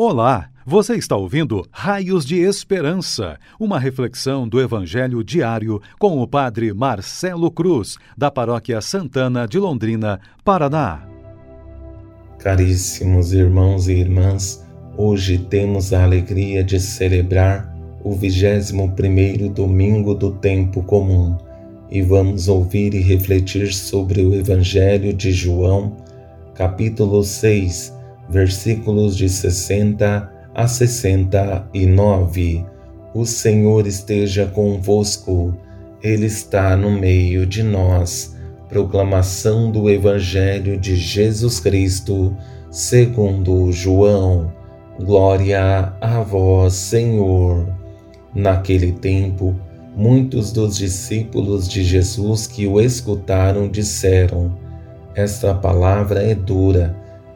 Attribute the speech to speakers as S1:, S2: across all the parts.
S1: Olá, você está ouvindo Raios de Esperança, uma reflexão do Evangelho diário com o Padre Marcelo Cruz, da Paróquia Santana de Londrina, Paraná.
S2: Caríssimos irmãos e irmãs, hoje temos a alegria de celebrar o 21 domingo do tempo comum e vamos ouvir e refletir sobre o Evangelho de João, capítulo 6 versículos de 60 a 69. O Senhor esteja convosco, Ele está no meio de nós. Proclamação do Evangelho de Jesus Cristo, segundo João. Glória a vós, Senhor. Naquele tempo, muitos dos discípulos de Jesus que o escutaram disseram: Esta palavra é dura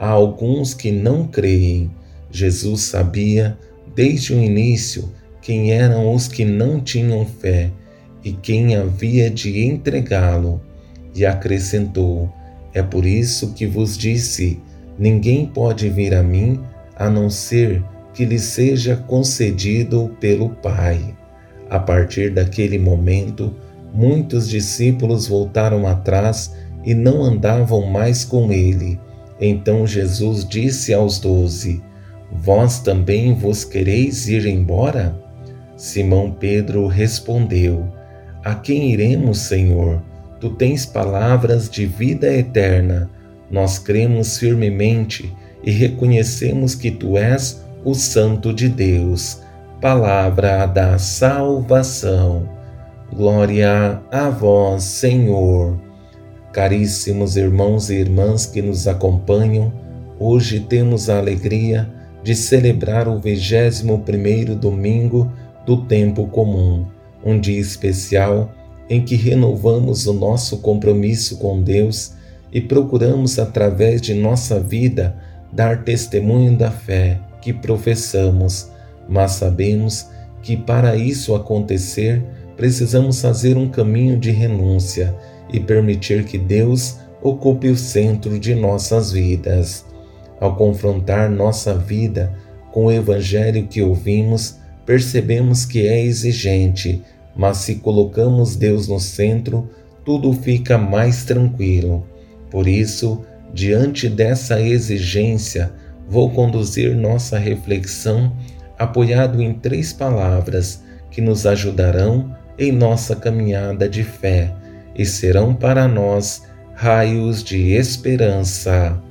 S2: Há alguns que não creem. Jesus sabia desde o início quem eram os que não tinham fé e quem havia de entregá-lo. E acrescentou: É por isso que vos disse: ninguém pode vir a mim a não ser que lhe seja concedido pelo Pai. A partir daquele momento, muitos discípulos voltaram atrás e não andavam mais com ele então Jesus disse aos doze: Vós também vos quereis ir embora? Simão Pedro respondeu: A quem iremos, Senhor? Tu tens palavras de vida eterna. Nós cremos firmemente e reconhecemos que tu és o Santo de Deus. Palavra da salvação. Glória a vós, Senhor. Caríssimos irmãos e irmãs que nos acompanham, hoje temos a alegria de celebrar o 21º domingo do tempo comum, um dia especial em que renovamos o nosso compromisso com Deus e procuramos através de nossa vida dar testemunho da fé que professamos, mas sabemos que para isso acontecer precisamos fazer um caminho de renúncia e permitir que Deus ocupe o centro de nossas vidas. Ao confrontar nossa vida com o Evangelho que ouvimos, percebemos que é exigente, mas se colocamos Deus no centro, tudo fica mais tranquilo. Por isso, diante dessa exigência, vou conduzir nossa reflexão apoiado em três palavras que nos ajudarão em nossa caminhada de fé e serão para nós raios de esperança.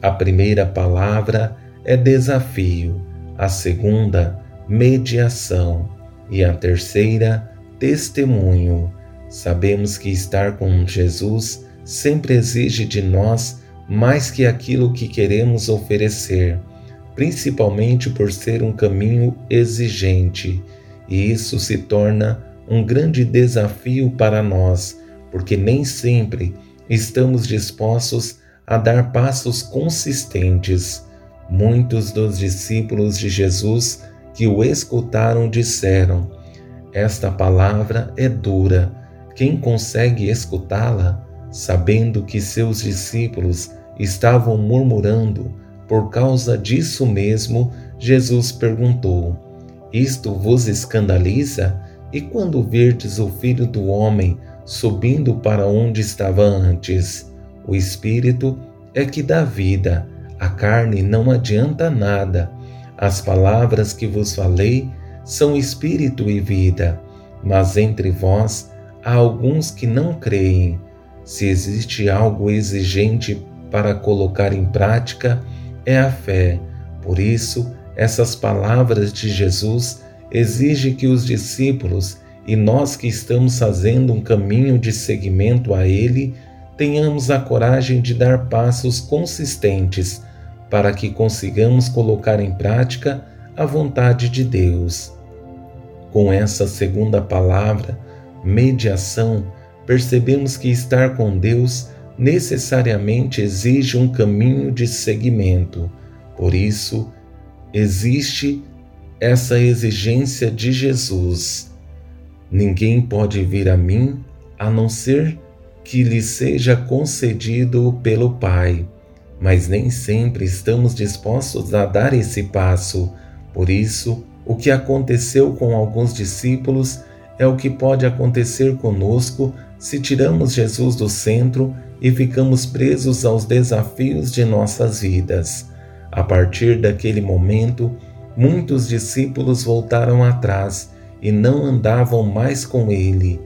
S2: A primeira palavra é desafio, a segunda, mediação e a terceira, testemunho. Sabemos que estar com Jesus sempre exige de nós mais que aquilo que queremos oferecer, principalmente por ser um caminho exigente, e isso se torna um grande desafio para nós porque nem sempre estamos dispostos a dar passos consistentes. Muitos dos discípulos de Jesus que o escutaram disseram: Esta palavra é dura. Quem consegue escutá-la? Sabendo que seus discípulos estavam murmurando, por causa disso mesmo, Jesus perguntou: Isto vos escandaliza? E quando verdes o filho do homem subindo para onde estava antes. O espírito é que dá vida, a carne não adianta nada. As palavras que vos falei são espírito e vida, mas entre vós há alguns que não creem. Se existe algo exigente para colocar em prática, é a fé. Por isso, essas palavras de Jesus exigem que os discípulos e nós que estamos fazendo um caminho de seguimento a Ele, tenhamos a coragem de dar passos consistentes para que consigamos colocar em prática a vontade de Deus. Com essa segunda palavra, mediação, percebemos que estar com Deus necessariamente exige um caminho de seguimento. Por isso, existe essa exigência de Jesus. Ninguém pode vir a mim a não ser que lhe seja concedido pelo Pai, mas nem sempre estamos dispostos a dar esse passo. Por isso, o que aconteceu com alguns discípulos é o que pode acontecer conosco se tiramos Jesus do centro e ficamos presos aos desafios de nossas vidas. A partir daquele momento, muitos discípulos voltaram atrás e não andavam mais com ele.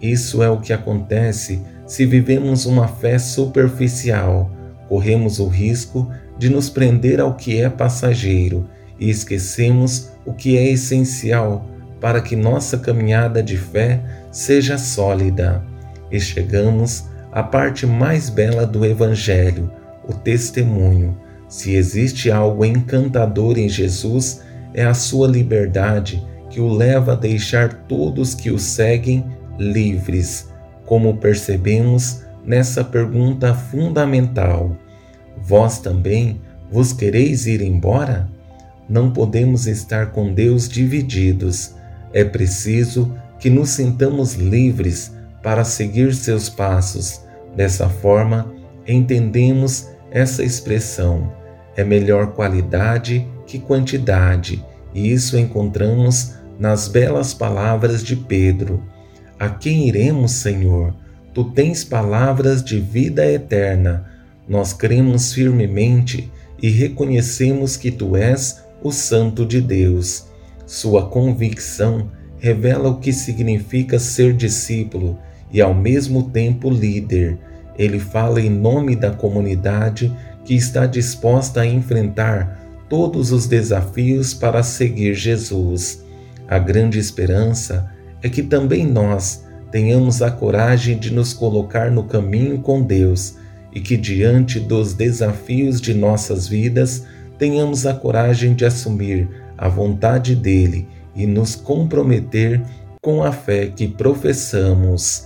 S2: Isso é o que acontece se vivemos uma fé superficial. Corremos o risco de nos prender ao que é passageiro e esquecemos o que é essencial para que nossa caminhada de fé seja sólida. E chegamos à parte mais bela do Evangelho, o testemunho. Se existe algo encantador em Jesus, é a sua liberdade que o leva a deixar todos que o seguem livres, como percebemos nessa pergunta fundamental. Vós também vos quereis ir embora? Não podemos estar com Deus divididos. É preciso que nos sintamos livres para seguir seus passos. Dessa forma, entendemos essa expressão. É melhor qualidade que quantidade, e isso encontramos nas belas palavras de Pedro. A quem iremos, Senhor? Tu tens palavras de vida eterna. Nós cremos firmemente e reconhecemos que tu és o Santo de Deus. Sua convicção revela o que significa ser discípulo e, ao mesmo tempo, líder. Ele fala em nome da comunidade que está disposta a enfrentar todos os desafios para seguir Jesus. A grande esperança é que também nós tenhamos a coragem de nos colocar no caminho com Deus e que, diante dos desafios de nossas vidas, tenhamos a coragem de assumir a vontade dele e nos comprometer com a fé que professamos.